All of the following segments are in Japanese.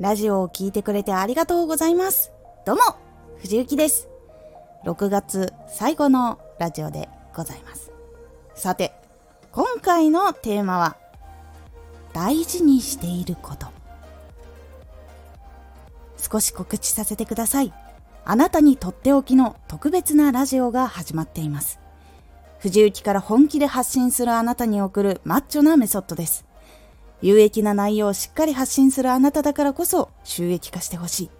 ラジオを聴いてくれてありがとうございます。どうも、藤幸です。6月最後のラジオでございます。さて、今回のテーマは、大事にしていること。少し告知させてください。あなたにとっておきの特別なラジオが始まっています。藤雪から本気で発信するあなたに送るマッチョなメソッドです。有益な内容をしっかり発信するあなただからこそ収益化してほしい。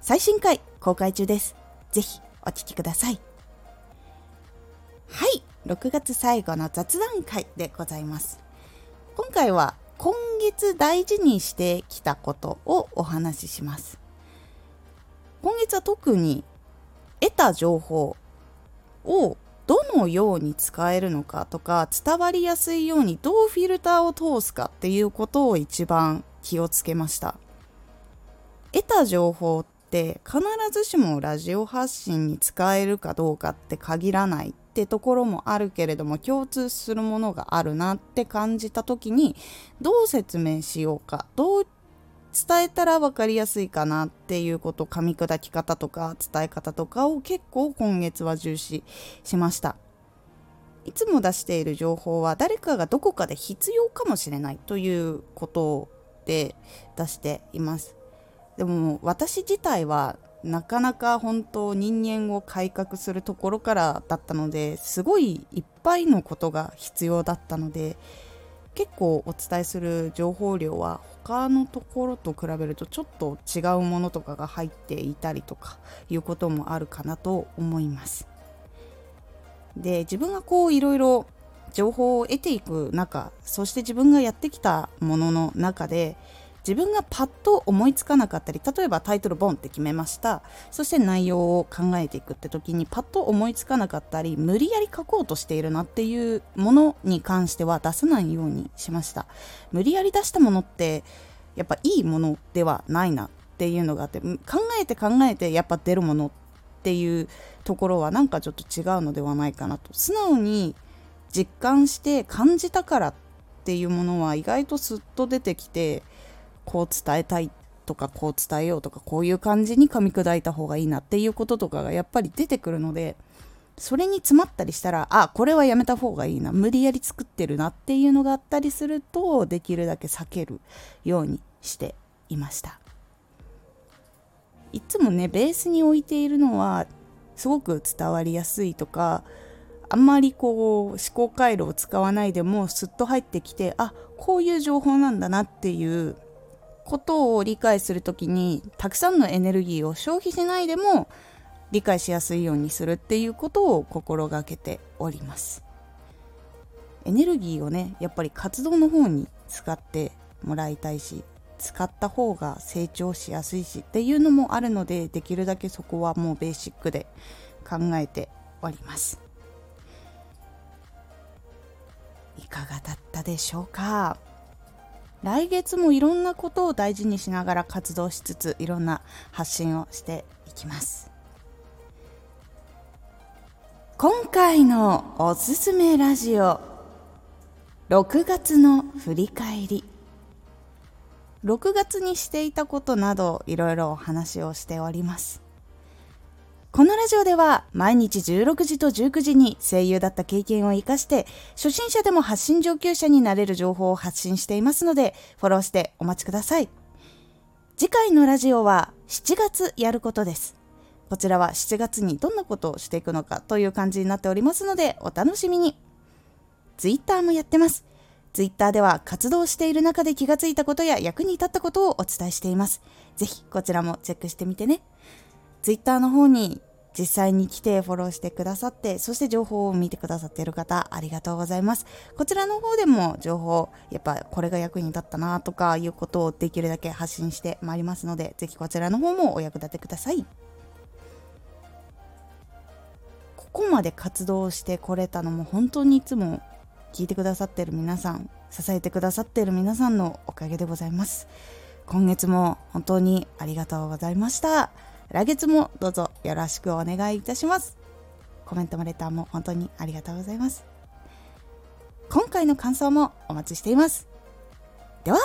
最新回公開中です。ぜひお聴きください。はい、6月最後の雑談会でございます。今回は今月大事にしてきたことをお話しします。今月は特に得た情報をどのように使えるのかとか伝わりやすいようにどうフィルターを通すかっていうことを一番気をつけました。得た情報って必ずしもラジオ発信に使えるかどうかって限らないってところもあるけれども共通するものがあるなって感じた時にどう説明しようかどう伝えたら分かりやすいかなっていうこと噛み砕き方とか伝え方とかを結構今月は重視しました。いつも出している情報は誰かがどこかで必要かもしれないということで出しています。でも私自体はなかなか本当人間を改革するところからだったのですごいいっぱいのことが必要だったので結構お伝えする情報量は他のところと比べるとちょっと違うものとかが入っていたりとかいうこともあるかなと思います。で自分がこういろいろ情報を得ていく中そして自分がやってきたものの中で自分がパッと思いつかなかったり例えばタイトルボンって決めました。そして内容を考えていくって時にパッと思いつかなかったり無理やり書こうとしているなっていうものに関しては出さないようにしました。無理やり出したものってやっぱいいものではないなっていうのがあって考えて考えてやっぱ出るものっていうところはなんかちょっと違うのではないかなと。素直に実感して感じたからっていうものは意外とすっと出てきてこう伝えたいとかこう伝えようとかこういう感じに噛み砕いた方がいいなっていうこととかがやっぱり出てくるのでそれに詰まったりしたらあこれはやめた方がいいな。無理やり作ってるなっていうのがあったりするとできるだけ避けるようにしていました。いつもねベースに置いているのはすごく伝わりやすいとかあんまりこう思考回路を使わないでもすっと入ってきてあこういう情報なんだなっていうことを理解する時にたくさんのエネルギーを消費しないでも理解しやすいようにするっていうことを心がけております。エネルギーをねやっぱり活動の方に使ってもらいたいし使った方が成長しやすいしっていうのもあるのでできるだけそこはもうベーシックで考えております。いかがだったでしょうか？来月もいろんなことを大事にしながら活動しつついろんな発信をしていきます。今回のおすすめラジオ6月の振り返り。6月にしていたことなどいろいろお話をしております。このラジオでは毎日16時と19時に声優だった経験を活かして初心者でも発信上級者になれる情報を発信していますのでフォローしてお待ちください。次回のラジオは7月やることです。こちらは7月にどんなことをしていくのかという感じになっておりますのでお楽しみに。Twitter もやってます。Twitter では活動している中で気がついたことや役に立ったことをお伝えしています。ぜひこちらもチェックしてみてね。ツイッターの方に実際に来てフォローしてくださって、そして情報を見てくださっている方、ありがとうございます。こちらの方でも情報、やっぱこれが役に立ったなとかいうことをできるだけ発信してまいりますので、ぜひこちらの方もお役立てください。ここまで活動してこれたのも本当にいつも聞いてくださってる皆さん、支えてくださっている皆さんのおかげでございます。今月も本当にありがとうございました。来月もどうぞよろしくお願いいたします。コメントもレターも本当にありがとうございます。今回の感想もお待ちしています。では、